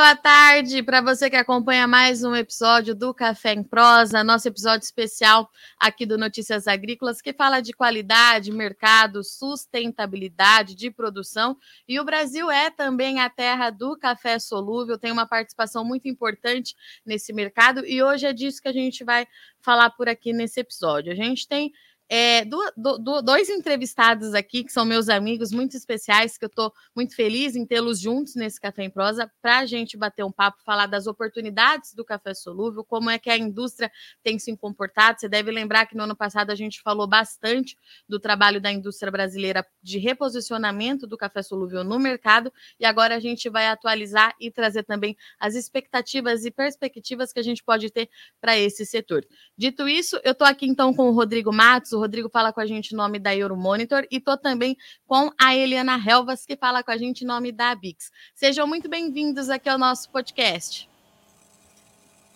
Boa tarde para você que acompanha mais um episódio do Café em Prosa, nosso episódio especial aqui do Notícias Agrícolas, que fala de qualidade, mercado, sustentabilidade de produção. E o Brasil é também a terra do café solúvel, tem uma participação muito importante nesse mercado, e hoje é disso que a gente vai falar por aqui nesse episódio. A gente tem é, do, do, dois entrevistados aqui, que são meus amigos muito especiais, que eu estou muito feliz em tê-los juntos nesse Café em Prosa, para a gente bater um papo, falar das oportunidades do café solúvel, como é que a indústria tem se comportado. Você deve lembrar que no ano passado a gente falou bastante do trabalho da indústria brasileira de reposicionamento do café solúvel no mercado, e agora a gente vai atualizar e trazer também as expectativas e perspectivas que a gente pode ter para esse setor. Dito isso, eu estou aqui então com o Rodrigo Matos, Rodrigo fala com a gente em nome da Euromonitor e tô também com a Eliana Helvas, que fala com a gente em nome da Bix. Sejam muito bem-vindos aqui ao nosso podcast.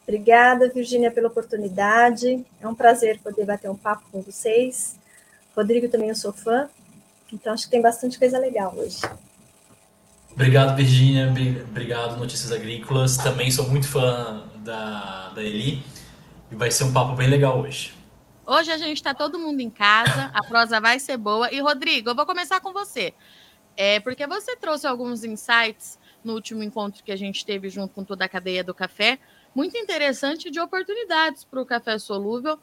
Obrigada, Virgínia, pela oportunidade. É um prazer poder bater um papo com vocês. Rodrigo também eu sou fã, então acho que tem bastante coisa legal hoje. Obrigado, Virgínia. Obrigado, Notícias Agrícolas. Também sou muito fã da, da Eli e vai ser um papo bem legal hoje. Hoje a gente está todo mundo em casa, a prosa vai ser boa. E, Rodrigo, eu vou começar com você. É, porque você trouxe alguns insights no último encontro que a gente teve junto com toda a cadeia do café, muito interessante de oportunidades para o café solúvel.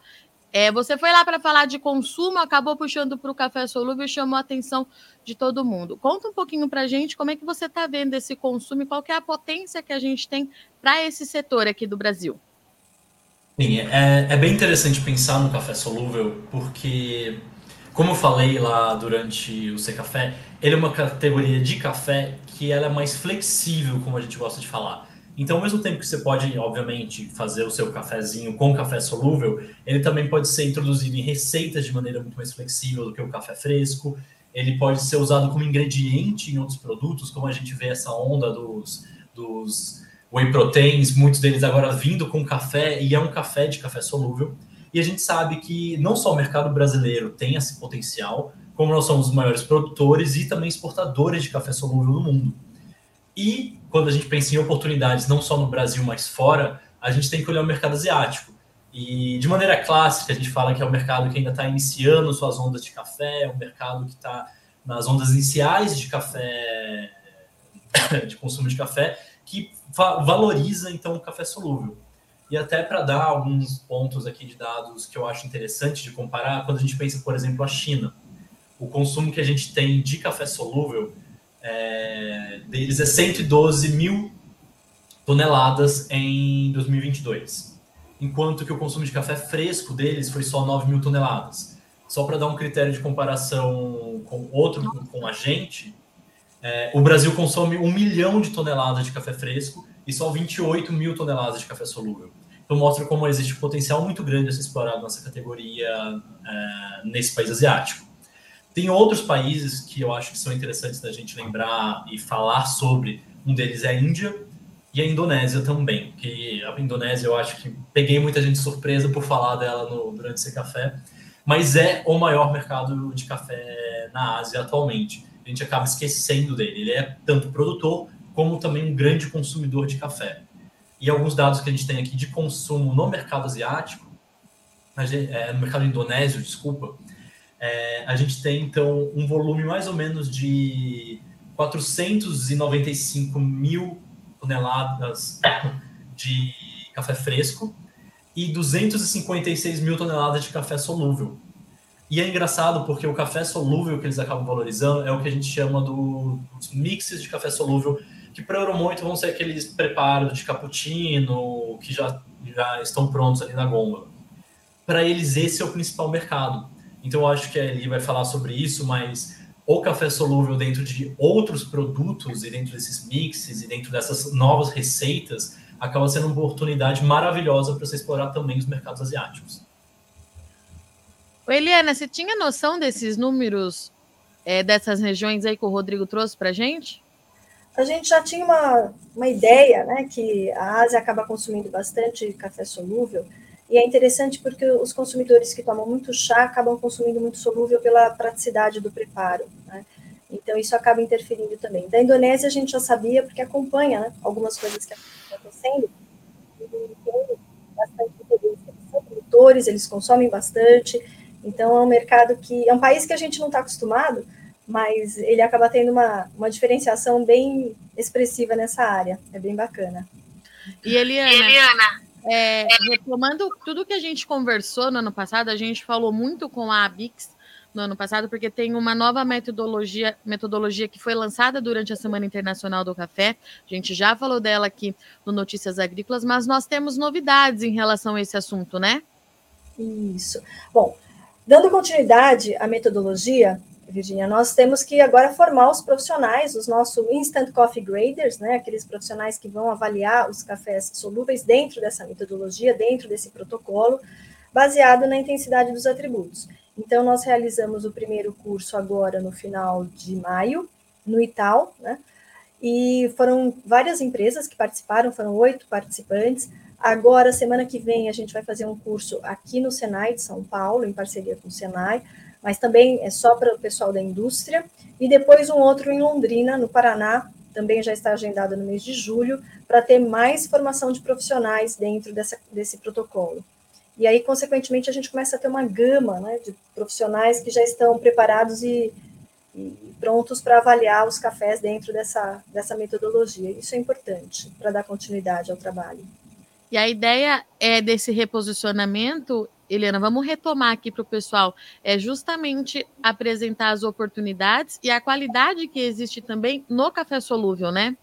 É, você foi lá para falar de consumo, acabou puxando para o café solúvel e chamou a atenção de todo mundo. Conta um pouquinho para a gente como é que você está vendo esse consumo e qual é a potência que a gente tem para esse setor aqui do Brasil. Sim, é, é bem interessante pensar no café solúvel, porque, como eu falei lá durante o C Café, ele é uma categoria de café que ela é mais flexível, como a gente gosta de falar. Então, ao mesmo tempo que você pode, obviamente, fazer o seu cafezinho com café solúvel, ele também pode ser introduzido em receitas de maneira muito mais flexível do que o café fresco. Ele pode ser usado como ingrediente em outros produtos, como a gente vê essa onda dos, dos whey proteins, muitos deles agora vindo com café, e é um café de café solúvel. E a gente sabe que não só o mercado brasileiro tem esse potencial, como nós somos os maiores produtores e também exportadores de café solúvel no mundo. E quando a gente pensa em oportunidades, não só no Brasil, mas fora, a gente tem que olhar o mercado asiático. E de maneira clássica, a gente fala que é um mercado que ainda está iniciando suas ondas de café, é um mercado que está nas ondas iniciais de café, de consumo de café, que va valoriza então o café solúvel. E até para dar alguns pontos aqui de dados que eu acho interessante de comparar, quando a gente pensa, por exemplo, a China, o consumo que a gente tem de café solúvel é, deles é 112 mil toneladas em 2022, enquanto que o consumo de café fresco deles foi só 9 mil toneladas. Só para dar um critério de comparação com outro, com a gente, é, o Brasil consome um milhão de toneladas de café fresco e só 28 mil toneladas de café solúvel. Então mostra como existe um potencial muito grande a ser explorado nessa categoria é, nesse país asiático. Tem outros países que eu acho que são interessantes da gente lembrar e falar sobre. Um deles é a Índia e a Indonésia também. Que a Indonésia eu acho que peguei muita gente surpresa por falar dela no, durante esse café, mas é o maior mercado de café na Ásia atualmente a gente acaba esquecendo dele. Ele é tanto produtor como também um grande consumidor de café. E alguns dados que a gente tem aqui de consumo no mercado asiático, é, no mercado indonésio, desculpa, é, a gente tem então um volume mais ou menos de 495 mil toneladas de café fresco e 256 mil toneladas de café solúvel. E é engraçado porque o café solúvel que eles acabam valorizando é o que a gente chama do, dos mixes de café solúvel, que para muito vão ser aqueles preparos de cappuccino que já, já estão prontos ali na gôndola. Para eles, esse é o principal mercado. Então, eu acho que a Eli vai falar sobre isso, mas o café solúvel dentro de outros produtos e dentro desses mixes e dentro dessas novas receitas acaba sendo uma oportunidade maravilhosa para você explorar também os mercados asiáticos. Eliana, você tinha noção desses números é, dessas regiões aí que o Rodrigo trouxe para a gente? A gente já tinha uma, uma ideia, né, que a Ásia acaba consumindo bastante café solúvel, e é interessante porque os consumidores que tomam muito chá acabam consumindo muito solúvel pela praticidade do preparo. Né? Então, isso acaba interferindo também. Da Indonésia, a gente já sabia, porque acompanha né, algumas coisas que estão acontecendo. Bastante. Eles são produtores, eles consomem bastante. Então, é um mercado que. É um país que a gente não está acostumado, mas ele acaba tendo uma, uma diferenciação bem expressiva nessa área. É bem bacana. E Eliana, e Eliana é, retomando tudo que a gente conversou no ano passado, a gente falou muito com a Abix no ano passado, porque tem uma nova metodologia, metodologia que foi lançada durante a Semana Internacional do Café. A gente já falou dela aqui no Notícias Agrícolas, mas nós temos novidades em relação a esse assunto, né? Isso. Bom, dando continuidade à metodologia, Virginia, nós temos que agora formar os profissionais, os nossos Instant Coffee Graders, né, aqueles profissionais que vão avaliar os cafés solúveis dentro dessa metodologia, dentro desse protocolo, baseado na intensidade dos atributos. Então, nós realizamos o primeiro curso agora no final de maio, no Ital, né? E foram várias empresas que participaram, foram oito participantes. Agora, semana que vem, a gente vai fazer um curso aqui no Senai de São Paulo, em parceria com o Senai, mas também é só para o pessoal da indústria. E depois um outro em Londrina, no Paraná, também já está agendado no mês de julho, para ter mais formação de profissionais dentro dessa, desse protocolo. E aí, consequentemente, a gente começa a ter uma gama né, de profissionais que já estão preparados e, e prontos para avaliar os cafés dentro dessa, dessa metodologia. Isso é importante para dar continuidade ao trabalho. E a ideia é desse reposicionamento, Helena, vamos retomar aqui para o pessoal, é justamente apresentar as oportunidades e a qualidade que existe também no café solúvel, né?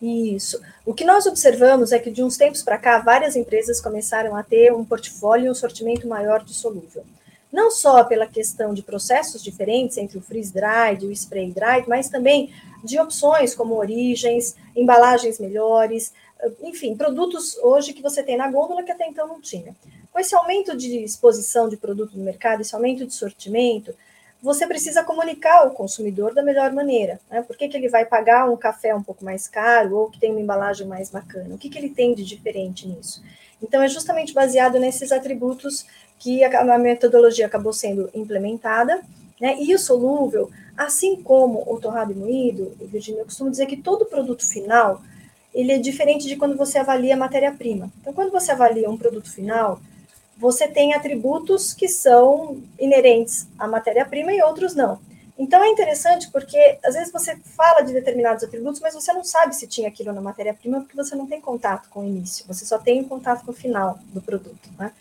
Isso. O que nós observamos é que de uns tempos para cá, várias empresas começaram a ter um portfólio e um sortimento maior de solúvel. Não só pela questão de processos diferentes entre o freeze-dried e o spray-dried, mas também de opções como origens, embalagens melhores, enfim, produtos hoje que você tem na gôndola que até então não tinha. Com esse aumento de exposição de produto no mercado, esse aumento de sortimento, você precisa comunicar ao consumidor da melhor maneira. Né? Por que, que ele vai pagar um café um pouco mais caro ou que tem uma embalagem mais bacana? O que, que ele tem de diferente nisso? Então, é justamente baseado nesses atributos que a, metodologia acabou sendo implementada. Né? E o solúvel, assim como o torrado e moído, Virginia, eu costumo dizer que todo produto final ele é diferente de quando você avalia matéria-prima. Então, quando você avalia um produto final, você tem atributos que são inerentes à matéria-prima e outros não. Então é interessante porque às vezes você fala de determinados atributos, mas você não sabe se tinha aquilo na matéria-prima porque você não tem contato com o início, você só tem contato com o final do produto. Né?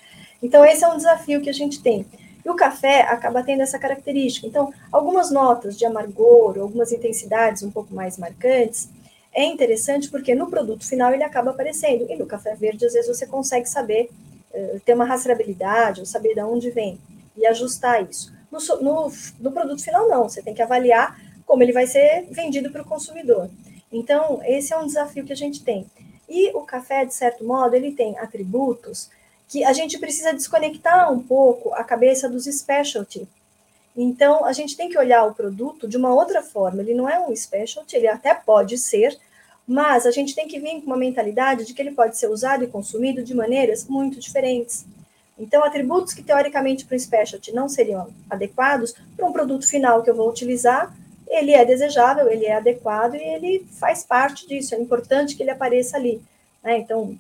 Então esse é um desafio que a gente tem. E o café acaba tendo essa característica. Então, algumas notas de amargor, algumas intensidades um pouco mais marcantes, é interessante porque no produto final ele acaba aparecendo. E no café verde, às vezes, você consegue saber eh, ter uma rastreabilidade, ou saber de onde vem, e ajustar isso. No, no, no produto final, não, você tem que avaliar como ele vai ser vendido para o consumidor. Então, esse é um desafio que a gente tem. E o café, de certo modo, ele tem atributos que a gente precisa desconectar um pouco a cabeça dos specialty. Então, a gente tem que olhar o produto de uma outra forma. Ele não é um specialty, ele até pode ser, mas a gente tem que vir com uma mentalidade de que ele pode ser usado e consumido de maneiras muito diferentes. Então, atributos que teoricamente para um specialty não seriam adequados, para um produto final que eu vou utilizar, ele é desejável, ele é adequado e ele faz parte disso. É importante que ele apareça ali. Né? Então,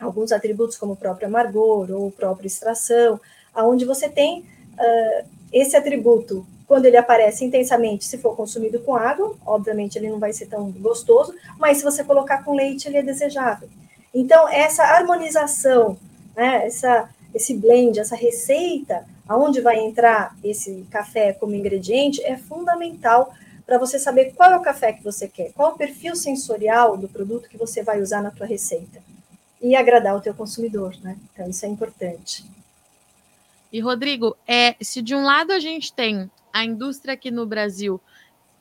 alguns atributos como o próprio amargor ou o próprio extração, aonde você tem uh, esse atributo quando ele aparece intensamente, se for consumido com água, obviamente ele não vai ser tão gostoso, mas se você colocar com leite, ele é desejável. Então, essa harmonização, né, essa, esse blend, essa receita, aonde vai entrar esse café como ingrediente, é fundamental para você saber qual é o café que você quer, qual o perfil sensorial do produto que você vai usar na tua receita e agradar o teu consumidor, né? Então isso é importante. E Rodrigo, é, se de um lado a gente tem a indústria aqui no Brasil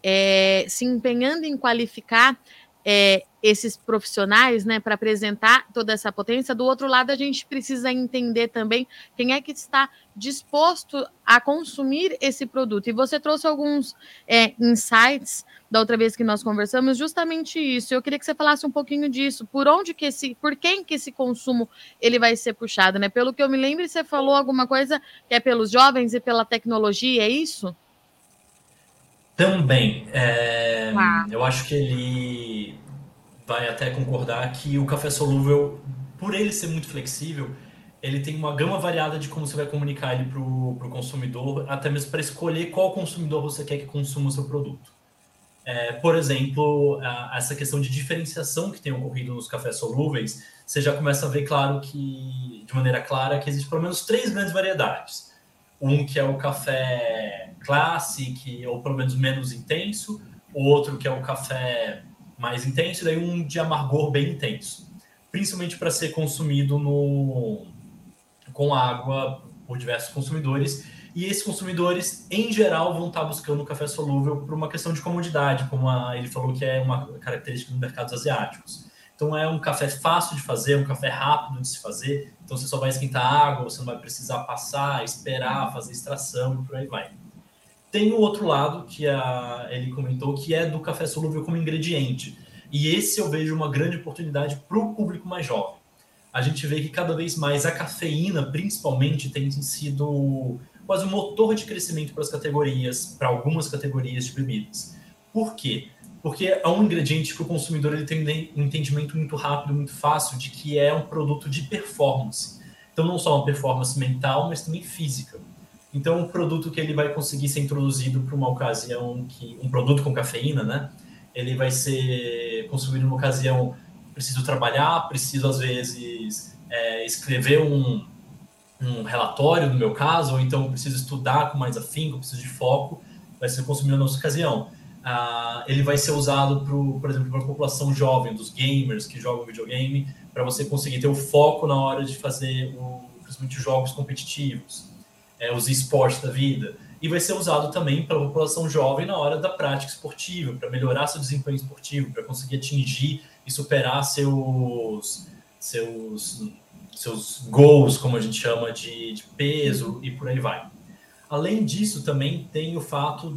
é, se empenhando em qualificar é, esses profissionais, né, para apresentar toda essa potência. Do outro lado, a gente precisa entender também quem é que está disposto a consumir esse produto. E você trouxe alguns é, insights da outra vez que nós conversamos, justamente isso. Eu queria que você falasse um pouquinho disso. Por onde que esse, por quem que esse consumo ele vai ser puxado, né? Pelo que eu me lembro, você falou alguma coisa que é pelos jovens e pela tecnologia, é isso? Também. É, ah. Eu acho que ele vai até concordar que o café solúvel, por ele ser muito flexível, ele tem uma gama variada de como você vai comunicar ele para o consumidor, até mesmo para escolher qual consumidor você quer que consuma o seu produto. É, por exemplo, a, essa questão de diferenciação que tem ocorrido nos cafés solúveis, você já começa a ver, claro, que de maneira clara que existe pelo menos três grandes variedades. Um que é o café classic, ou pelo menos menos intenso, outro que é o café mais intenso, e daí um de amargor bem intenso, principalmente para ser consumido no, com água por diversos consumidores. E esses consumidores, em geral, vão estar buscando café solúvel por uma questão de comodidade, como a, ele falou que é uma característica dos mercados asiáticos. Então, é um café fácil de fazer, um café rápido de se fazer. Então, você só vai esquentar água, você não vai precisar passar, esperar, fazer extração e por aí vai. Tem o outro lado, que a, ele comentou, que é do café solúvel como ingrediente. E esse eu vejo uma grande oportunidade para o público mais jovem a gente vê que cada vez mais a cafeína, principalmente, tem sido quase um motor de crescimento para as categorias, para algumas categorias de bebidas. Por quê? Porque é um ingrediente que o consumidor ele tem um entendimento muito rápido, muito fácil de que é um produto de performance. Então, não só uma performance mental, mas também física. Então, um produto que ele vai conseguir ser introduzido para uma ocasião que um produto com cafeína, né? Ele vai ser consumido numa ocasião preciso trabalhar, preciso às vezes é, escrever um, um relatório, no meu caso, ou então preciso estudar com mais afinco, preciso de foco, vai ser consumido na nossa ocasião. Ah, ele vai ser usado, pro, por exemplo, para a população jovem, dos gamers que jogam videogame, para você conseguir ter o foco na hora de fazer, o, principalmente, jogos competitivos, é, os esportes da vida. E vai ser usado também para a população jovem na hora da prática esportiva, para melhorar seu desempenho esportivo, para conseguir atingir e superar seus, seus, seus goals, como a gente chama, de, de peso e por aí vai. Além disso, também tem o fato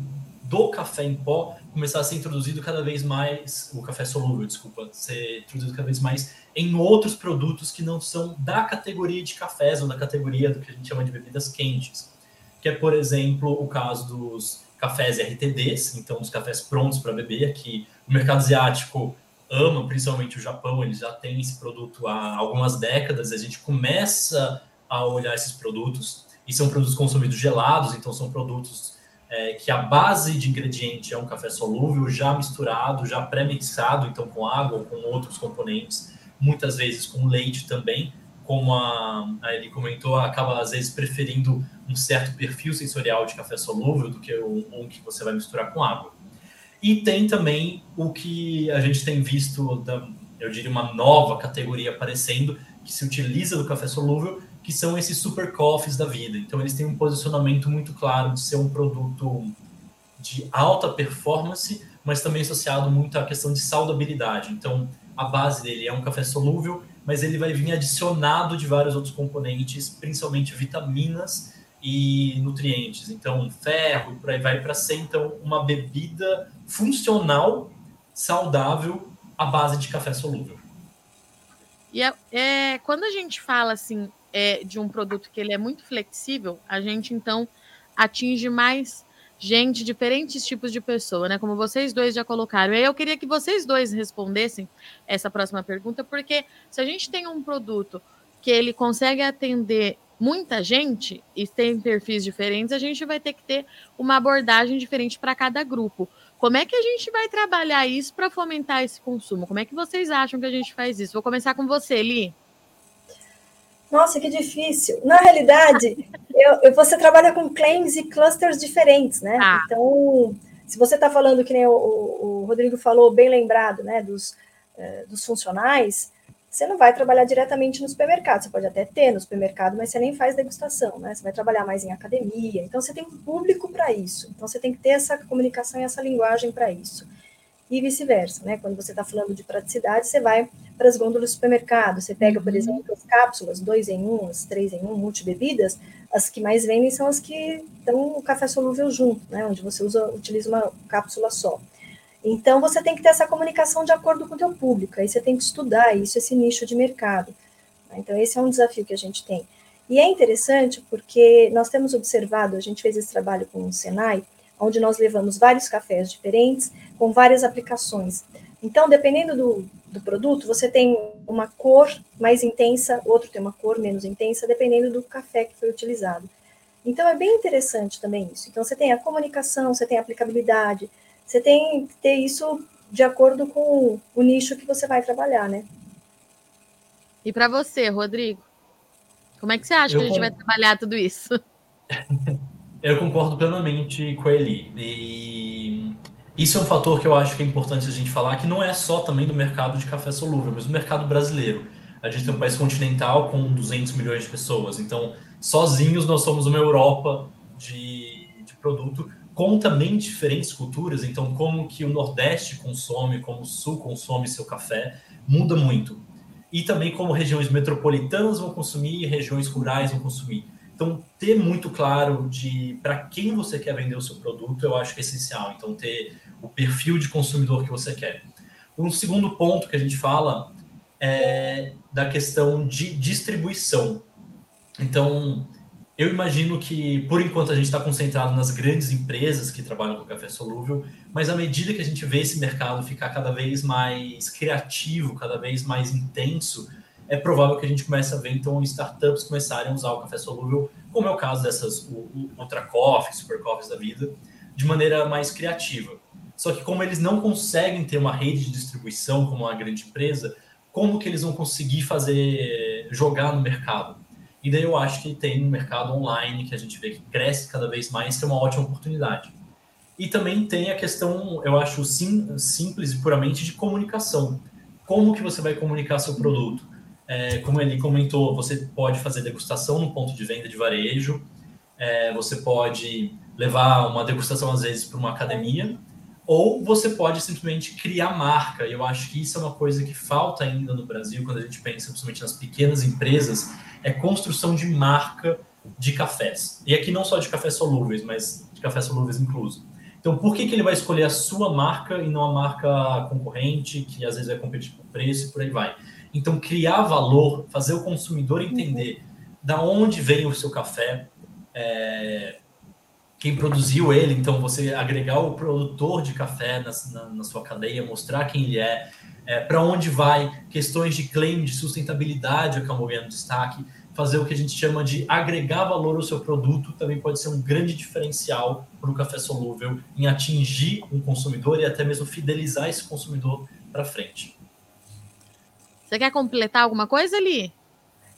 do café em pó começar a ser introduzido cada vez mais, o café solúvel, desculpa, ser introduzido cada vez mais em outros produtos que não são da categoria de cafés ou da categoria do que a gente chama de bebidas quentes, que é, por exemplo, o caso dos cafés RTDs, então os cafés prontos para beber, que o mercado asiático ama, principalmente o Japão, eles já têm esse produto há algumas décadas, a gente começa a olhar esses produtos, e são produtos consumidos gelados, então são produtos é, que a base de ingrediente é um café solúvel, já misturado, já pré-mixado, então com água ou com outros componentes, muitas vezes com leite também, como a, a ele comentou, acaba às vezes preferindo um certo perfil sensorial de café solúvel do que um, um que você vai misturar com água. E tem também o que a gente tem visto, da, eu diria, uma nova categoria aparecendo, que se utiliza do café solúvel, que são esses super coffees da vida. Então, eles têm um posicionamento muito claro de ser um produto de alta performance, mas também associado muito à questão de saudabilidade. Então, a base dele é um café solúvel, mas ele vai vir adicionado de vários outros componentes, principalmente vitaminas e nutrientes. Então, ferro por aí vai para ser então uma bebida funcional, saudável, à base de café solúvel. E é, é, quando a gente fala assim é, de um produto que ele é muito flexível, a gente então atinge mais gente, diferentes tipos de pessoa, né? Como vocês dois já colocaram. E eu queria que vocês dois respondessem essa próxima pergunta, porque se a gente tem um produto que ele consegue atender muita gente e tem perfis diferentes, a gente vai ter que ter uma abordagem diferente para cada grupo. Como é que a gente vai trabalhar isso para fomentar esse consumo? Como é que vocês acham que a gente faz isso? Vou começar com você, Li. Nossa, que difícil. Na realidade, eu, eu, você trabalha com claims e clusters diferentes, né? Ah. Então, se você está falando que nem o, o, Rodrigo falou, bem lembrado, né, dos, eh, dos funcionais, você não vai trabalhar diretamente no supermercado, você pode até ter no supermercado, mas você nem faz degustação, né? Você vai trabalhar mais em academia, então você tem um público para isso, então você tem que ter essa comunicação e essa linguagem para isso. E vice-versa, né? Quando você está falando de praticidade, você vai para as gôndolas do supermercado, você pega, por uhum. exemplo, as cápsulas, dois em um, as três em um, multibebidas, as que mais vendem são as que dão o café solúvel junto, né? Onde você usa, utiliza uma cápsula só. Então, você tem que ter essa comunicação de acordo com o teu público, aí você tem que estudar isso, esse nicho de mercado. Né? Então, esse é um desafio que a gente tem. E é interessante porque nós temos observado, a gente fez esse trabalho com o Senai, onde nós levamos vários cafés diferentes, com várias aplicações. Então, dependendo do, do produto, você tem uma cor mais intensa, outro tem uma cor menos intensa, dependendo do café que foi utilizado. Então, é bem interessante também isso. Então, você tem a comunicação, você tem a aplicabilidade, você tem que ter isso de acordo com o nicho que você vai trabalhar, né? E para você, Rodrigo? Como é que você acha eu que a gente vai trabalhar tudo isso? eu concordo plenamente com ele. E isso é um fator que eu acho que é importante a gente falar, que não é só também do mercado de café solúvel, mas do mercado brasileiro. A gente tem um país continental com 200 milhões de pessoas, então sozinhos nós somos uma Europa de, de produto com também diferentes culturas, então como que o Nordeste consome, como o Sul consome seu café, muda muito. E também como regiões metropolitanas vão consumir e regiões rurais vão consumir. Então, ter muito claro de para quem você quer vender o seu produto, eu acho que é essencial. Então, ter o perfil de consumidor que você quer. Um segundo ponto que a gente fala é da questão de distribuição. Então, eu imagino que, por enquanto, a gente está concentrado nas grandes empresas que trabalham com café solúvel, mas à medida que a gente vê esse mercado ficar cada vez mais criativo, cada vez mais intenso, é provável que a gente comece a ver, então, startups começarem a usar o café solúvel, como é o caso dessas Ultra Coffee, Super Coffees da vida, de maneira mais criativa. Só que como eles não conseguem ter uma rede de distribuição como uma grande empresa, como que eles vão conseguir fazer jogar no mercado? E daí eu acho que tem um mercado online que a gente vê que cresce cada vez mais, que é uma ótima oportunidade. E também tem a questão, eu acho, sim, simples e puramente de comunicação. Como que você vai comunicar seu produto? É, como ele comentou, você pode fazer degustação no ponto de venda de varejo, é, você pode levar uma degustação, às vezes, para uma academia, ou você pode simplesmente criar marca. E eu acho que isso é uma coisa que falta ainda no Brasil, quando a gente pensa principalmente nas pequenas empresas, é construção de marca de cafés. E aqui não só de cafés solúveis, mas de cafés solúveis incluso. Então, por que, que ele vai escolher a sua marca e não a marca concorrente, que às vezes vai competir por preço e por aí vai? Então, criar valor, fazer o consumidor entender da onde vem o seu café, é, quem produziu ele, então você agregar o produtor de café na, na, na sua cadeia, mostrar quem ele é, é, para onde vai, questões de claim, de sustentabilidade, acabam ganhando destaque, fazer o que a gente chama de agregar valor ao seu produto também pode ser um grande diferencial para o café solúvel em atingir um consumidor e até mesmo fidelizar esse consumidor para frente. Você quer completar alguma coisa ali?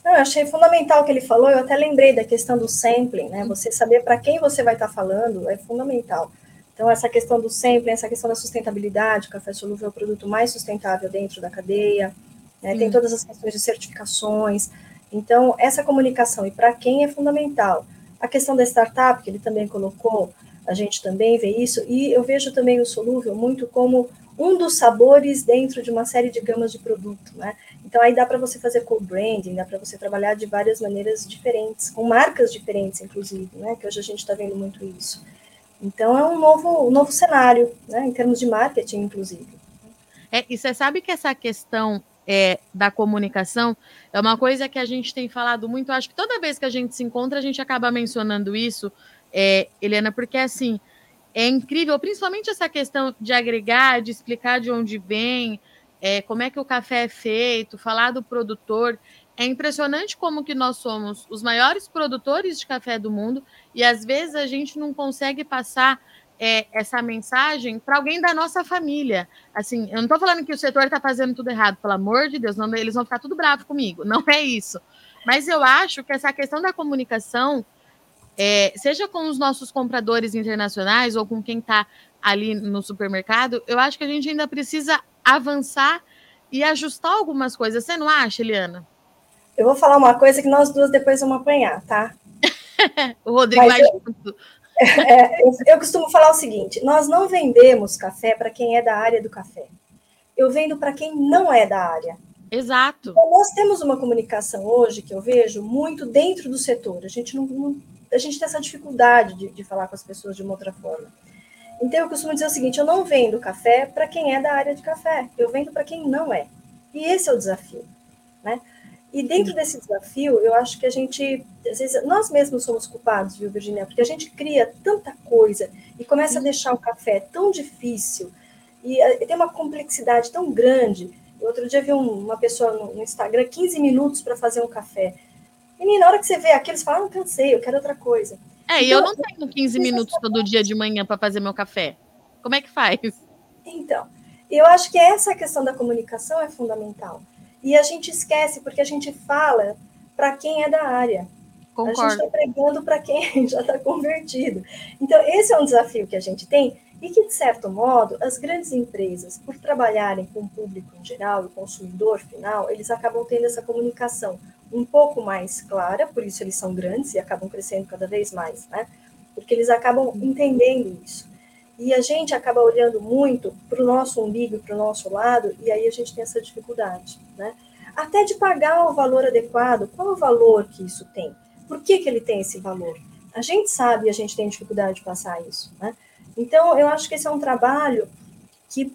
Eu achei fundamental o que ele falou, eu até lembrei da questão do sampling, né? Você saber para quem você vai estar tá falando é fundamental. Então, essa questão do sampling, essa questão da sustentabilidade, o café solúvel é o produto mais sustentável dentro da cadeia, né? tem todas as questões de certificações. Então, essa comunicação, e para quem é fundamental. A questão da startup, que ele também colocou, a gente também vê isso, e eu vejo também o solúvel muito como um dos sabores dentro de uma série de gamas de produto, né? Então aí dá para você fazer co-branding, dá para você trabalhar de várias maneiras diferentes, com marcas diferentes, inclusive, né? Que hoje a gente está vendo muito isso. Então, é um novo, um novo cenário, né, em termos de marketing, inclusive. É, e você sabe que essa questão é, da comunicação é uma coisa que a gente tem falado muito. Acho que toda vez que a gente se encontra, a gente acaba mencionando isso, é, Helena, porque assim é incrível, principalmente essa questão de agregar, de explicar de onde vem, é, como é que o café é feito, falar do produtor. É impressionante como que nós somos os maiores produtores de café do mundo e às vezes a gente não consegue passar é, essa mensagem para alguém da nossa família. Assim, eu não estou falando que o setor está fazendo tudo errado, pelo amor de Deus, não, eles vão ficar tudo bravo comigo, não é isso. Mas eu acho que essa questão da comunicação, é, seja com os nossos compradores internacionais ou com quem está ali no supermercado, eu acho que a gente ainda precisa avançar e ajustar algumas coisas. Você não acha, Eliana? Eu vou falar uma coisa que nós duas depois vamos apanhar, tá? o Rodrigo Mas vai eu, junto. É, eu, eu costumo falar o seguinte: nós não vendemos café para quem é da área do café. Eu vendo para quem não é da área. Exato. Então, nós temos uma comunicação hoje que eu vejo muito dentro do setor. A gente não, não a gente tem essa dificuldade de, de falar com as pessoas de uma outra forma. Então eu costumo dizer o seguinte: eu não vendo café para quem é da área de café, eu vendo para quem não é. E esse é o desafio, né? E dentro desse desafio, eu acho que a gente, às vezes, nós mesmos somos culpados, viu, Virginia? Porque a gente cria tanta coisa e começa a deixar o café tão difícil e eh, tem uma complexidade tão grande. Outro dia vi uma pessoa no Instagram, 15 minutos para fazer um café. Menina, na hora que você vê aqueles, fala, não cansei, eu quero outra coisa. É, e então, eu não tenho 15 minutos todo dia de manhã para fazer meu café. Como é que faz? Então, eu acho que essa questão da comunicação é fundamental. E a gente esquece, porque a gente fala para quem é da área. Concordo. A gente está pregando para quem já está convertido. Então, esse é um desafio que a gente tem e que, de certo modo, as grandes empresas, por trabalharem com o público em geral, o consumidor final, eles acabam tendo essa comunicação um pouco mais clara, por isso eles são grandes e acabam crescendo cada vez mais, né? Porque eles acabam entendendo isso. E a gente acaba olhando muito para o nosso umbigo e para o nosso lado, e aí a gente tem essa dificuldade, né? Até de pagar o valor adequado, qual o valor que isso tem? Por que, que ele tem esse valor? A gente sabe e a gente tem dificuldade de passar isso, né? Então, eu acho que esse é um trabalho que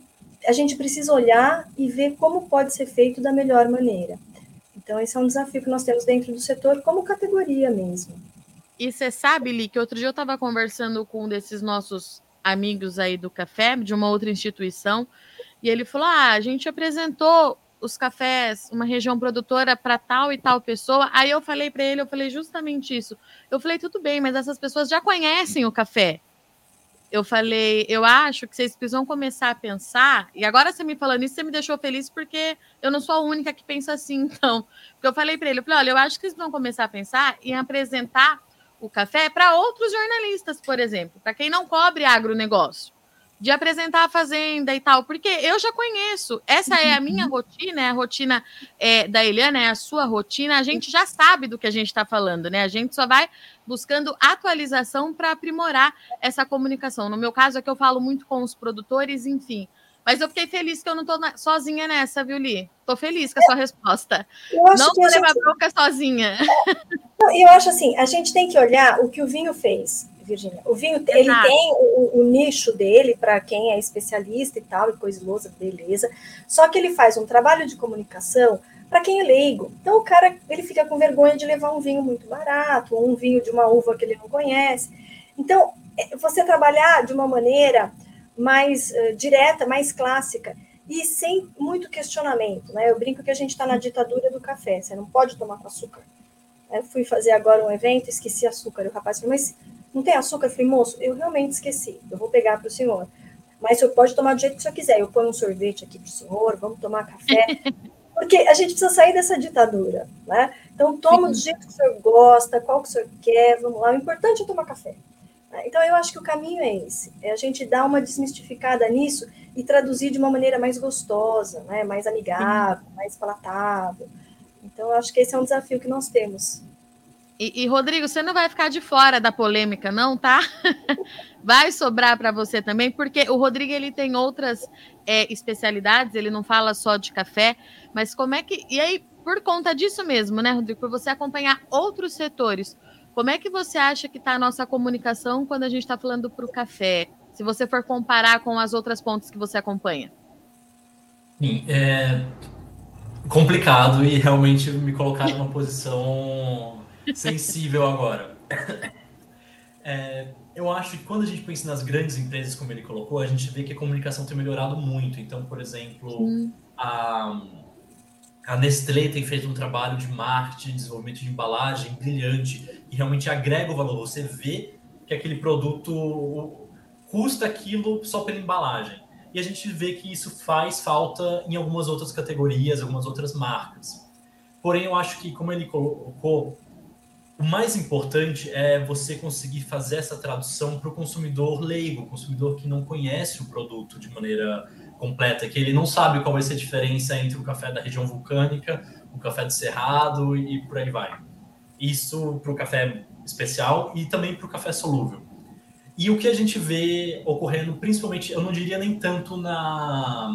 a gente precisa olhar e ver como pode ser feito da melhor maneira. Então, esse é um desafio que nós temos dentro do setor como categoria mesmo. E você sabe, Li, que outro dia eu estava conversando com um desses nossos amigos aí do café, de uma outra instituição, e ele falou: ah, a gente apresentou os cafés, uma região produtora para tal e tal pessoa. Aí eu falei para ele, eu falei justamente isso. Eu falei, tudo bem, mas essas pessoas já conhecem o café. Eu falei, eu acho que vocês precisam começar a pensar, e agora você me falando isso, você me deixou feliz porque eu não sou a única que pensa assim, então. Porque eu falei para ele, eu falei, olha, eu acho que vocês vão começar a pensar em apresentar o café para outros jornalistas, por exemplo, para quem não cobre agronegócio, de apresentar a fazenda e tal, porque eu já conheço, essa é a uhum. minha rotina, é a rotina é, da Eliana, é a sua rotina, a gente já sabe do que a gente está falando, né? A gente só vai buscando atualização para aprimorar essa comunicação. No meu caso, é que eu falo muito com os produtores, enfim. Mas eu fiquei feliz que eu não estou sozinha nessa, viu, Li? Estou feliz com a sua resposta. não vou levar gente... bronca sozinha. Eu acho assim, a gente tem que olhar o que o vinho fez, Virginia. O vinho, Exato. ele tem o, o nicho dele para quem é especialista e tal, e coisa lousa, beleza. Só que ele faz um trabalho de comunicação para quem é leigo. Então o cara, ele fica com vergonha de levar um vinho muito barato, ou um vinho de uma uva que ele não conhece. Então, é, você trabalhar de uma maneira mais uh, direta, mais clássica e sem muito questionamento, né? Eu brinco que a gente está na ditadura do café, você não pode tomar com açúcar. Eu fui fazer agora um evento, esqueci açúcar. O rapaz falou, mas não tem açúcar? Eu falei, moço, eu realmente esqueci, eu vou pegar para o senhor. Mas o senhor pode tomar do jeito que o senhor quiser. Eu ponho um sorvete aqui para o senhor, vamos tomar café. Porque a gente precisa sair dessa ditadura, né? Então, toma do jeito que o senhor gosta, qual que o senhor quer, vamos lá. O importante é tomar café. Né? Então, eu acho que o caminho é esse, é a gente dar uma desmistificada nisso e traduzir de uma maneira mais gostosa, né? mais amigável, mais palatável. Então, eu acho que esse é um desafio que nós temos. E, e Rodrigo, você não vai ficar de fora da polêmica, não, tá? vai sobrar para você também, porque o Rodrigo ele tem outras é, especialidades, ele não fala só de café, mas como é que. E aí, por conta disso mesmo, né, Rodrigo, por você acompanhar outros setores, como é que você acha que está a nossa comunicação quando a gente está falando para o café? Se você for comparar com as outras pontes que você acompanha. Sim, é complicado e realmente me colocar numa posição sensível agora. É, eu acho que quando a gente pensa nas grandes empresas, como ele colocou, a gente vê que a comunicação tem melhorado muito. Então, por exemplo, a a Nestlé tem feito um trabalho de marketing, desenvolvimento de embalagem brilhante e realmente agrega o valor. Você vê que aquele produto custa aquilo só pela embalagem. E a gente vê que isso faz falta em algumas outras categorias, algumas outras marcas. Porém, eu acho que, como ele colocou, o mais importante é você conseguir fazer essa tradução para o consumidor leigo, consumidor que não conhece o produto de maneira completa, que ele não sabe qual vai ser a diferença entre o café da região vulcânica, o café do cerrado e por aí vai. Isso para o café especial e também para o café solúvel. E o que a gente vê ocorrendo, principalmente, eu não diria nem tanto na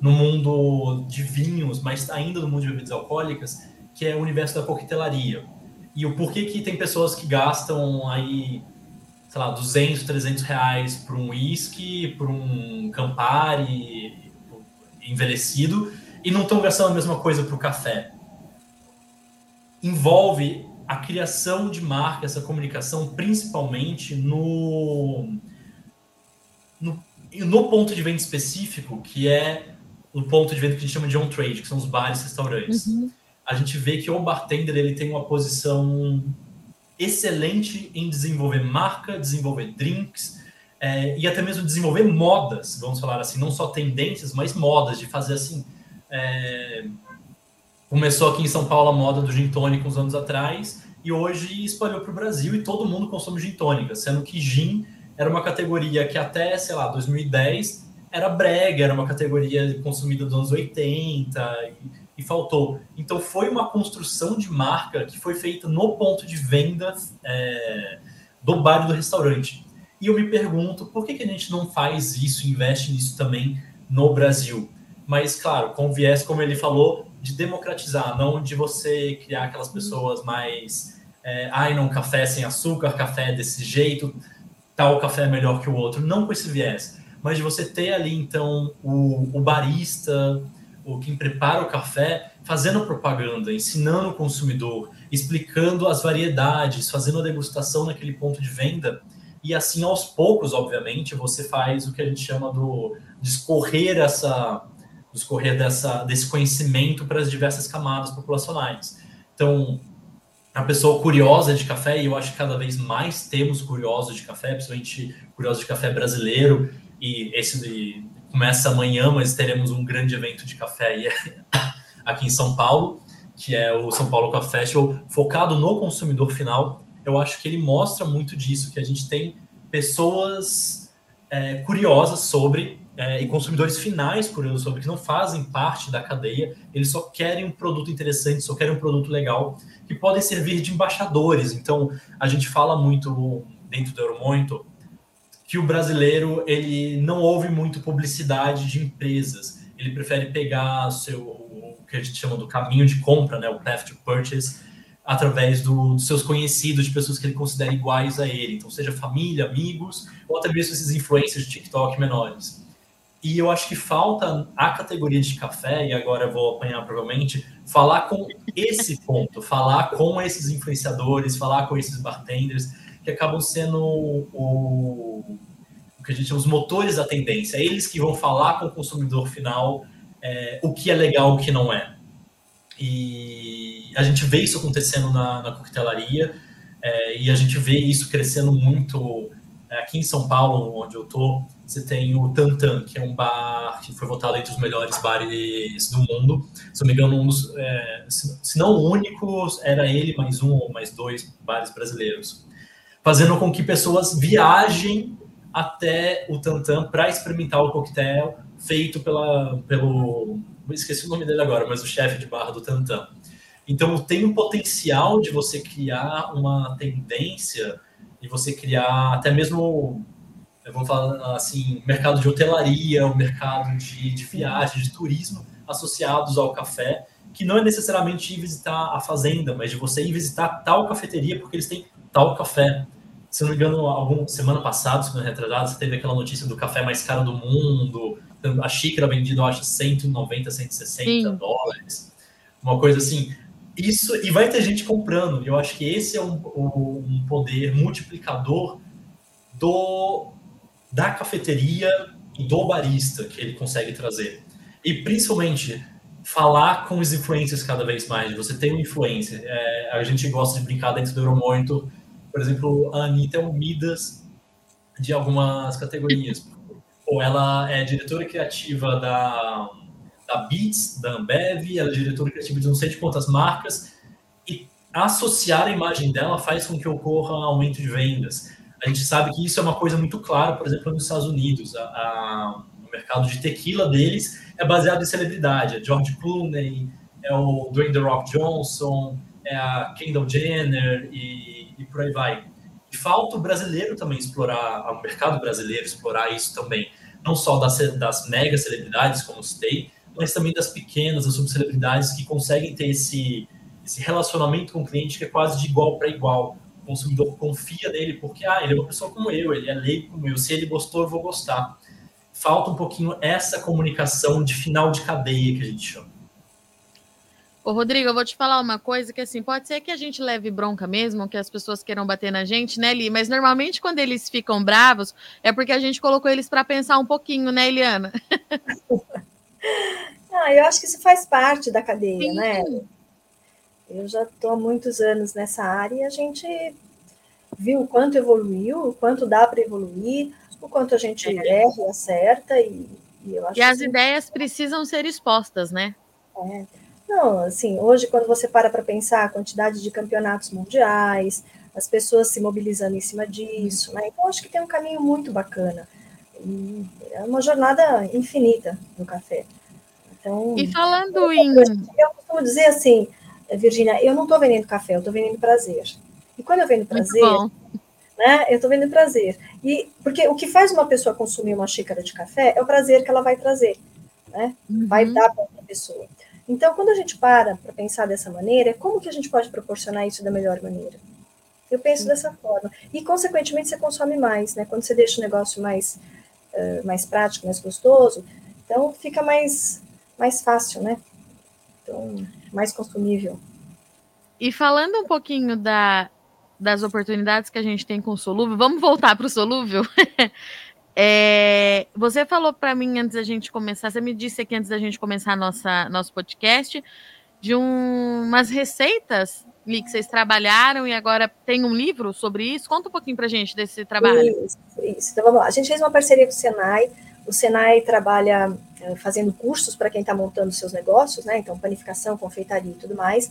no mundo de vinhos, mas ainda no mundo de bebidas alcoólicas, que é o universo da coquetelaria. E o porquê que tem pessoas que gastam aí sei lá, 200, 300 reais por um whisky, por um Campari envelhecido, e não estão gastando a mesma coisa para o café. envolve a criação de marca, essa comunicação, principalmente no, no, no ponto de venda específico, que é o ponto de venda que a gente chama de on-trade, que são os bares e restaurantes. Uhum. A gente vê que o bartender ele tem uma posição excelente em desenvolver marca, desenvolver drinks é, e até mesmo desenvolver modas, vamos falar assim, não só tendências, mas modas, de fazer assim. É, começou aqui em São Paulo a moda do gin tônica uns anos atrás e hoje espalhou para o Brasil e todo mundo consome gin tônica, sendo que gin era uma categoria que até, sei lá, 2010 era brega, era uma categoria consumida dos anos 80 e, e, faltou. Então foi uma construção de marca que foi feita no ponto de venda é, do bar e do restaurante. E eu me pergunto por que, que a gente não faz isso, investe nisso também no Brasil. Mas, claro, com viés, como ele falou, de democratizar, não de você criar aquelas pessoas mais. É, Ai, não, café sem açúcar, café desse jeito, tal café é melhor que o outro. Não com esse viés, mas de você ter ali, então, o, o barista, o quem prepara o café, fazendo propaganda, ensinando o consumidor, explicando as variedades, fazendo a degustação naquele ponto de venda. E assim, aos poucos, obviamente, você faz o que a gente chama do discorrer essa discorrer dessa, desse conhecimento para as diversas camadas populacionais. Então, a pessoa curiosa de café, e eu acho que cada vez mais temos curiosos de café, principalmente curiosos de café brasileiro, e esse de, começa amanhã, mas teremos um grande evento de café aqui em São Paulo, que é o São Paulo Café Festival, focado no consumidor final. Eu acho que ele mostra muito disso, que a gente tem pessoas é, curiosas sobre é, e consumidores finais curiosos sobre que não fazem parte da cadeia, eles só querem um produto interessante, só querem um produto legal, que podem servir de embaixadores. Então, a gente fala muito dentro do Euromonto que o brasileiro ele não ouve muito publicidade de empresas. Ele prefere pegar o seu o que a gente chama do caminho de compra, né, o path to purchase, através do, dos seus conhecidos, de pessoas que ele considera iguais a ele. Então, seja família, amigos, ou até mesmo esses influencers de TikTok menores. E eu acho que falta a categoria de café, e agora eu vou apanhar provavelmente, falar com esse ponto, falar com esses influenciadores, falar com esses bartenders, que acabam sendo o, o que a gente chama os motores da tendência. É eles que vão falar com o consumidor final é, o que é legal, o que não é. E a gente vê isso acontecendo na, na coquetelaria, é, e a gente vê isso crescendo muito é, aqui em São Paulo, onde eu tô você tem o Tantan, que é um bar que foi votado entre os melhores bares do mundo. Se não me engano, um dos, é, se, não o único, era ele mais um ou mais dois bares brasileiros. Fazendo com que pessoas viajem até o Tantan para experimentar o coquetel feito pela, pelo. Esqueci o nome dele agora, mas o chefe de barra do Tantan. Então, tem o potencial de você criar uma tendência e você criar até mesmo vamos falar assim, mercado de hotelaria, o mercado de, de viagem, de turismo associados ao café, que não é necessariamente ir visitar a fazenda, mas de você ir visitar tal cafeteria porque eles têm tal café. Se não me engano, algum semana passada, semana retrasada, você teve aquela notícia do café mais caro do mundo, a xícara vendida, eu acho, 190, 160 Sim. dólares. Uma coisa assim. Isso, e vai ter gente comprando. Eu acho que esse é um, um poder multiplicador do da cafeteria e do barista que ele consegue trazer. E principalmente falar com os influencers cada vez mais. Você tem um influencer. É, a gente gosta de brincar dentro do Euromonito. Por exemplo, a Anitta é um Midas de algumas categorias. Ou ela é diretora criativa da, da Beats, da Ambev, ela é diretora criativa de não sei de quantas marcas. E associar a imagem dela faz com que ocorra aumento de vendas. A gente sabe que isso é uma coisa muito clara, por exemplo, nos Estados Unidos. A, a, o mercado de tequila deles é baseado em celebridade. É George Clooney, é o Dwayne The Rock Johnson, é a Kendall Jenner e, e por aí vai. E falta o brasileiro também explorar, o mercado brasileiro explorar isso também. Não só das, das mega celebridades, como citei, mas também das pequenas, das subcelebridades que conseguem ter esse, esse relacionamento com o cliente que é quase de igual para igual consumidor confia nele, porque ah, ele é uma pessoa como eu, ele é leigo como eu, se ele gostou, eu vou gostar. Falta um pouquinho essa comunicação de final de cadeia que a gente chama. Ô, Rodrigo, eu vou te falar uma coisa que assim, pode ser que a gente leve bronca mesmo, que as pessoas queiram bater na gente, né, Li? Mas normalmente quando eles ficam bravos é porque a gente colocou eles para pensar um pouquinho, né, Eliana? ah, eu acho que isso faz parte da cadeia, né? Sim. né? Eu já estou há muitos anos nessa área e a gente viu o quanto evoluiu, o quanto dá para evoluir, o quanto a gente é. erra e acerta. E, e, eu acho e as ideias precisam ser expostas, né? É. Não, assim, hoje, quando você para para pensar a quantidade de campeonatos mundiais, as pessoas se mobilizando em cima disso, né? Então, acho que tem um caminho muito bacana. E é uma jornada infinita no café. Então, e falando em. Eu costumo dizer assim, Virginia, eu não estou vendendo café, eu estou vendendo prazer. E quando eu vendo prazer, né, eu estou vendo prazer. E porque o que faz uma pessoa consumir uma xícara de café é o prazer que ela vai trazer, né? Uhum. Vai dar para outra pessoa. Então, quando a gente para para pensar dessa maneira, como que a gente pode proporcionar isso da melhor maneira? Eu penso uhum. dessa forma. E, consequentemente, você consome mais, né? Quando você deixa o negócio mais, uh, mais prático, mais gostoso, então fica mais, mais fácil, né? Então, mais consumível. E falando um pouquinho da, das oportunidades que a gente tem com o solúvel, vamos voltar para o solúvel? é, você falou para mim antes da gente começar, você me disse aqui antes da gente começar nossa, nosso podcast, de um, umas receitas que vocês trabalharam e agora tem um livro sobre isso. Conta um pouquinho para gente desse trabalho. Isso, isso. Então vamos lá. A gente fez uma parceria com o Senai. O Senai trabalha eh, fazendo cursos para quem está montando seus negócios, né? Então, panificação, confeitaria e tudo mais.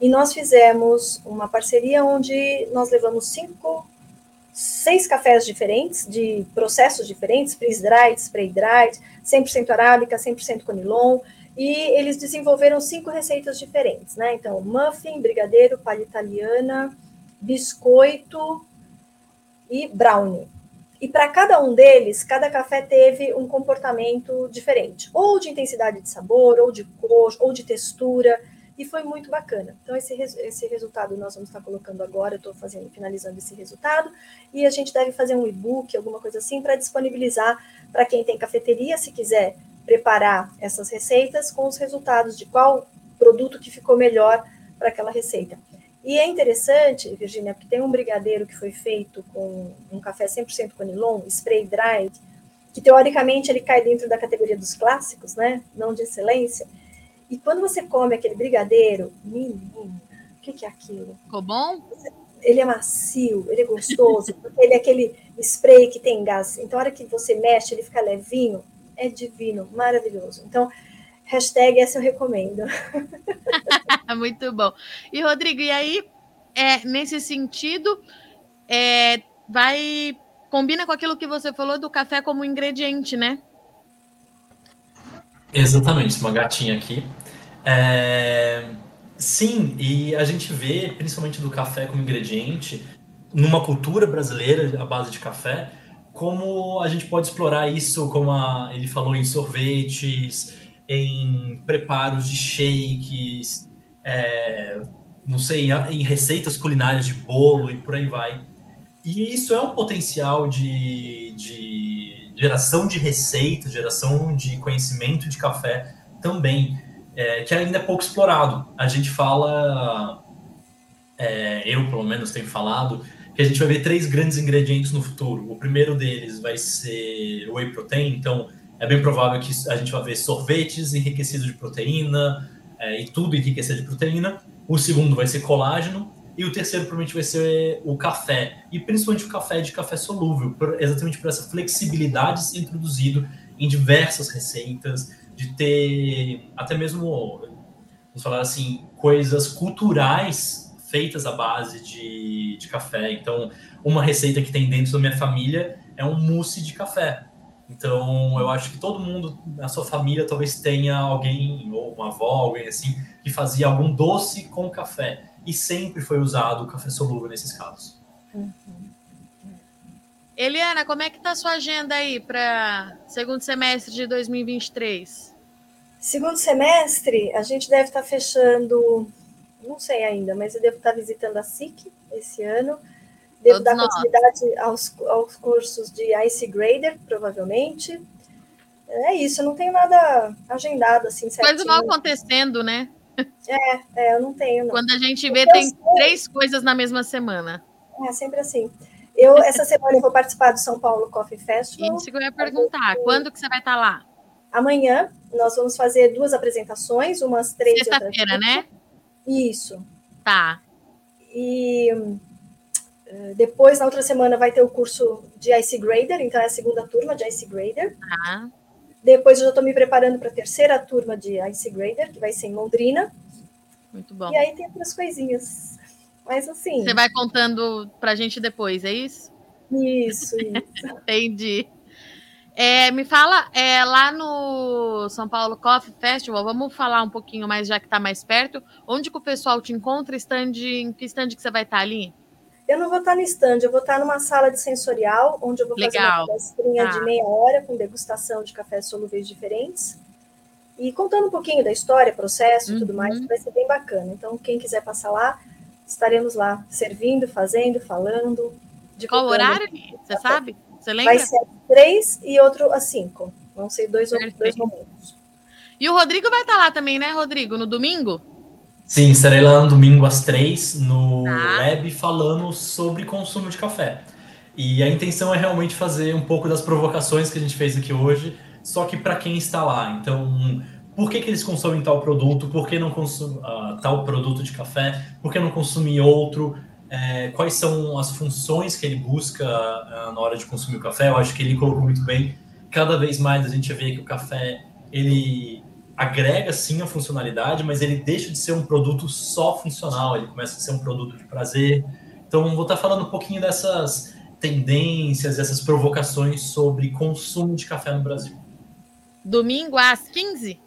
E nós fizemos uma parceria onde nós levamos cinco, seis cafés diferentes, de processos diferentes, freeze-dried, spray-dried, 100% arábica, 100% conilon, e eles desenvolveram cinco receitas diferentes, né? Então, muffin, brigadeiro, palha italiana, biscoito e brownie. E para cada um deles, cada café teve um comportamento diferente, ou de intensidade de sabor, ou de cor, ou de textura, e foi muito bacana. Então, esse, esse resultado nós vamos estar colocando agora, estou finalizando esse resultado, e a gente deve fazer um e-book, alguma coisa assim, para disponibilizar para quem tem cafeteria, se quiser preparar essas receitas com os resultados de qual produto que ficou melhor para aquela receita. E é interessante, Virginia, porque tem um brigadeiro que foi feito com um café 100% conilon, spray dried, que teoricamente ele cai dentro da categoria dos clássicos, né? Não de excelência. E quando você come aquele brigadeiro, menino, o que, que é aquilo? Ficou bom? Ele é macio, ele é gostoso, ele é aquele spray que tem gás. Então, a hora que você mexe, ele fica levinho, é divino, maravilhoso. Então, Hashtag essa eu recomendo. Muito bom. E, Rodrigo, e aí, é, nesse sentido, é, vai. Combina com aquilo que você falou do café como ingrediente, né? Exatamente, uma gatinha aqui. É, sim, e a gente vê, principalmente do café como ingrediente, numa cultura brasileira à base de café, como a gente pode explorar isso, como a, ele falou, em sorvetes, em preparos de shakes, é, não sei, em receitas culinárias de bolo e por aí vai. E isso é um potencial de, de geração de receitas, geração de conhecimento de café também, é, que ainda é pouco explorado. A gente fala, é, eu pelo menos tenho falado, que a gente vai ver três grandes ingredientes no futuro. O primeiro deles vai ser whey protein, então é bem provável que a gente vai ver sorvetes enriquecidos de proteína é, e tudo enriquecido de proteína. O segundo vai ser colágeno. E o terceiro provavelmente vai ser o café. E principalmente o café de café solúvel, por, exatamente por essa flexibilidade de ser introduzido em diversas receitas, de ter até mesmo, vamos falar assim, coisas culturais feitas à base de, de café. Então, uma receita que tem dentro da minha família é um mousse de café. Então, eu acho que todo mundo na sua família talvez tenha alguém, ou uma avó, alguém assim, que fazia algum doce com café. E sempre foi usado o café solúvel nesses casos. Uhum. Eliana, como é que está a sua agenda aí para segundo semestre de 2023? Segundo semestre, a gente deve estar tá fechando, não sei ainda, mas eu devo estar tá visitando a SIC esse ano Devo Todos dar nós. continuidade aos, aos cursos de Ice Grader, provavelmente. É isso, eu não tenho nada agendado assim certinho. Coisa não acontecendo, né? É, é, eu não tenho. Não. Quando a gente vê, tem três coisas na mesma semana. É sempre assim. Eu, essa semana, eu vou participar do São Paulo Coffee Festival. Isso que eu ia perguntar. Quando que você vai estar lá? Amanhã, nós vamos fazer duas apresentações, umas três. Sexta-feira, né? Isso. Tá. E eh, depois, na outra semana, vai ter o curso de Ice Grader, então é a segunda turma de Ice Grader. Tá. Depois eu já estou me preparando para a terceira turma de Ice Grader, que vai ser em Londrina. Muito bom. E aí tem outras coisinhas. Mas assim. Você vai contando para a gente depois, é isso? Isso, isso. Entendi. É, me fala, é, lá no São Paulo Coffee Festival, vamos falar um pouquinho mais, já que está mais perto. Onde que o pessoal te encontra? Stand, em que stand que você vai estar tá ali? Eu não vou estar no stand, eu vou estar numa sala de sensorial, onde eu vou Legal. fazer uma palestrinha ah. de meia hora com degustação de cafés solúveis diferentes. E contando um pouquinho da história, processo e uhum. tudo mais, vai ser bem bacana. Então, quem quiser passar lá, estaremos lá servindo, fazendo, falando. De qual horário? Você sabe? Você lembra? Vai ser às três e outro às cinco. Vão ser dois, dois momentos. E o Rodrigo vai estar lá também, né, Rodrigo? No domingo? Sim, estarei lá no domingo às três no ah. web falando sobre consumo de café. E a intenção é realmente fazer um pouco das provocações que a gente fez aqui hoje, só que para quem está lá. Então, por que, que eles consomem tal produto? Por que não consumem uh, tal produto de café? Por que não consumir outro? É, quais são as funções que ele busca uh, na hora de consumir o café? Eu acho que ele colocou muito bem. Cada vez mais a gente vê que o café ele agrega sim a funcionalidade, mas ele deixa de ser um produto só funcional, ele começa a ser um produto de prazer. Então, vou estar falando um pouquinho dessas tendências, essas provocações sobre consumo de café no Brasil. Domingo às 15?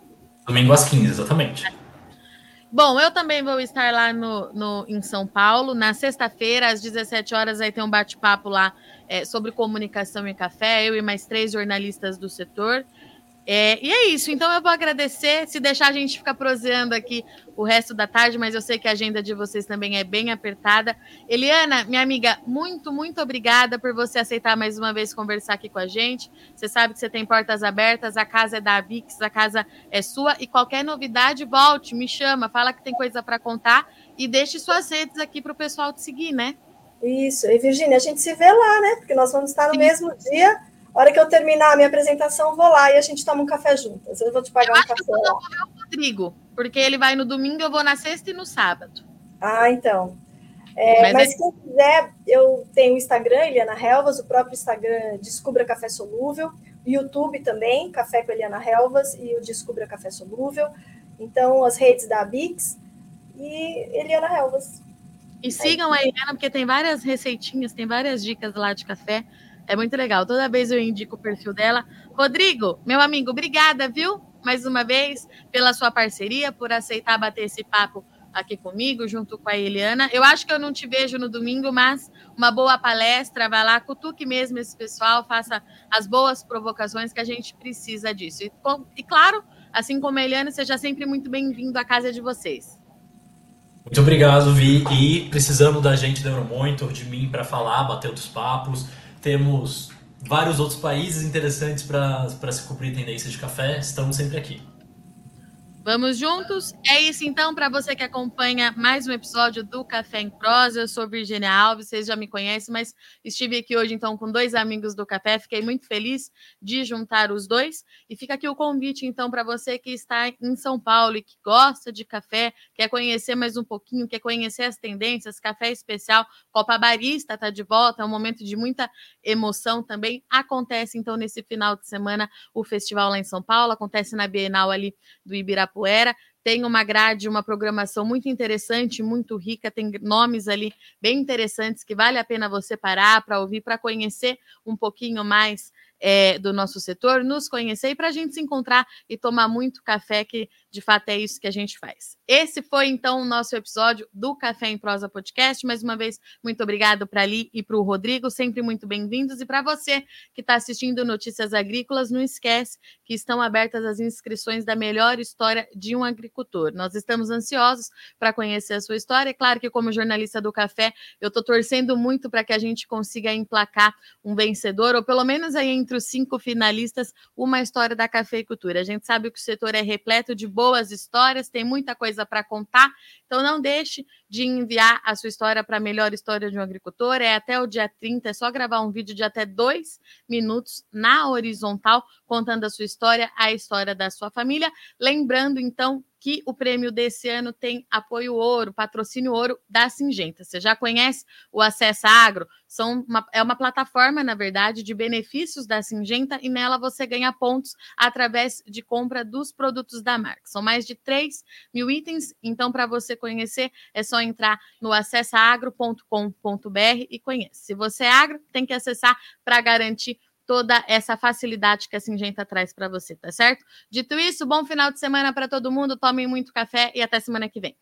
Domingo às 15, exatamente. Bom, eu também vou estar lá no, no em São Paulo. Na sexta-feira, às 17 horas, aí tem um bate-papo lá é, sobre comunicação e café, eu e mais três jornalistas do setor. É, e é isso, então eu vou agradecer. Se deixar a gente ficar proseando aqui o resto da tarde, mas eu sei que a agenda de vocês também é bem apertada. Eliana, minha amiga, muito, muito obrigada por você aceitar mais uma vez conversar aqui com a gente. Você sabe que você tem portas abertas, a casa é da Avix, a casa é sua. E qualquer novidade, volte, me chama, fala que tem coisa para contar e deixe suas redes aqui para o pessoal te seguir, né? Isso, e Virginia, a gente se vê lá, né? Porque nós vamos estar no Sim. mesmo dia a hora que eu terminar a minha apresentação, vou lá e a gente toma um café juntas. Eu vou te pagar eu um café. Que eu vou ver o Rodrigo, porque ele vai no domingo, eu vou na sexta e no sábado. Ah, então. É, mas, mas é... quem quiser, eu tenho o Instagram, Eliana Helvas, o próprio Instagram Descubra Café Solúvel, YouTube também, Café com Eliana Helvas e o Descubra Café Solúvel. Então, as redes da Bix e Eliana Helvas. E sigam a Eliana, porque tem várias receitinhas, tem várias dicas lá de café. É muito legal. Toda vez eu indico o perfil dela. Rodrigo, meu amigo, obrigada, viu? Mais uma vez, pela sua parceria, por aceitar bater esse papo aqui comigo, junto com a Eliana. Eu acho que eu não te vejo no domingo, mas uma boa palestra, vá lá, cutuque mesmo esse pessoal, faça as boas provocações que a gente precisa disso. E, e claro, assim como a Eliana, seja sempre muito bem-vindo à casa de vocês. Muito obrigado, Vi. E precisando da gente, demorou muito, de mim para falar, bater outros papos temos vários outros países interessantes para se cumprir tendências de café. Estamos sempre aqui. Vamos juntos? É isso então, para você que acompanha mais um episódio do Café em Prosa. Eu sou Virginia Alves, vocês já me conhecem, mas estive aqui hoje então com dois amigos do café. Fiquei muito feliz de juntar os dois. E fica aqui o convite então para você que está em São Paulo e que gosta de café, quer conhecer mais um pouquinho, quer conhecer as tendências, café especial, Copa Barista está de volta, é um momento de muita emoção também. Acontece então nesse final de semana o festival lá em São Paulo, acontece na Bienal ali do Ibirapuera Ibirapuera. Tem uma grade, uma programação muito interessante, muito rica, tem nomes ali bem interessantes que vale a pena você parar para ouvir, para conhecer um pouquinho mais é, do nosso setor, nos conhecer e para a gente se encontrar e tomar muito café, que de fato é isso que a gente faz. Esse foi então o nosso episódio do Café em Prosa Podcast. Mais uma vez, muito obrigado para Ali e para o Rodrigo, sempre muito bem-vindos. E para você que está assistindo Notícias Agrícolas, não esquece que estão abertas as inscrições da melhor história de um agricultor. Nós estamos ansiosos para conhecer a sua história. É claro que, como jornalista do café, eu estou torcendo muito para que a gente consiga emplacar um vencedor, ou pelo menos aí entre os cinco finalistas uma história da cafeicultura. A gente sabe que o setor é repleto de boas histórias, tem muita coisa para contar, então não deixe de enviar a sua história para a melhor história de um agricultor. É até o dia 30, é só gravar um vídeo de até dois minutos na horizontal, contando a sua história, a história da sua família. Lembrando, então, que o prêmio desse ano tem apoio ouro, patrocínio ouro da Singenta. Você já conhece o Acessa Agro? São uma, é uma plataforma, na verdade, de benefícios da Singenta e nela você ganha pontos através de compra dos produtos da marca. São mais de 3 mil itens, então para você conhecer é só entrar no acessaagro.com.br e conhecer. Se você é agro, tem que acessar para garantir toda essa facilidade que a Singenta traz para você, tá certo? Dito isso, bom final de semana para todo mundo, tomem muito café e até semana que vem.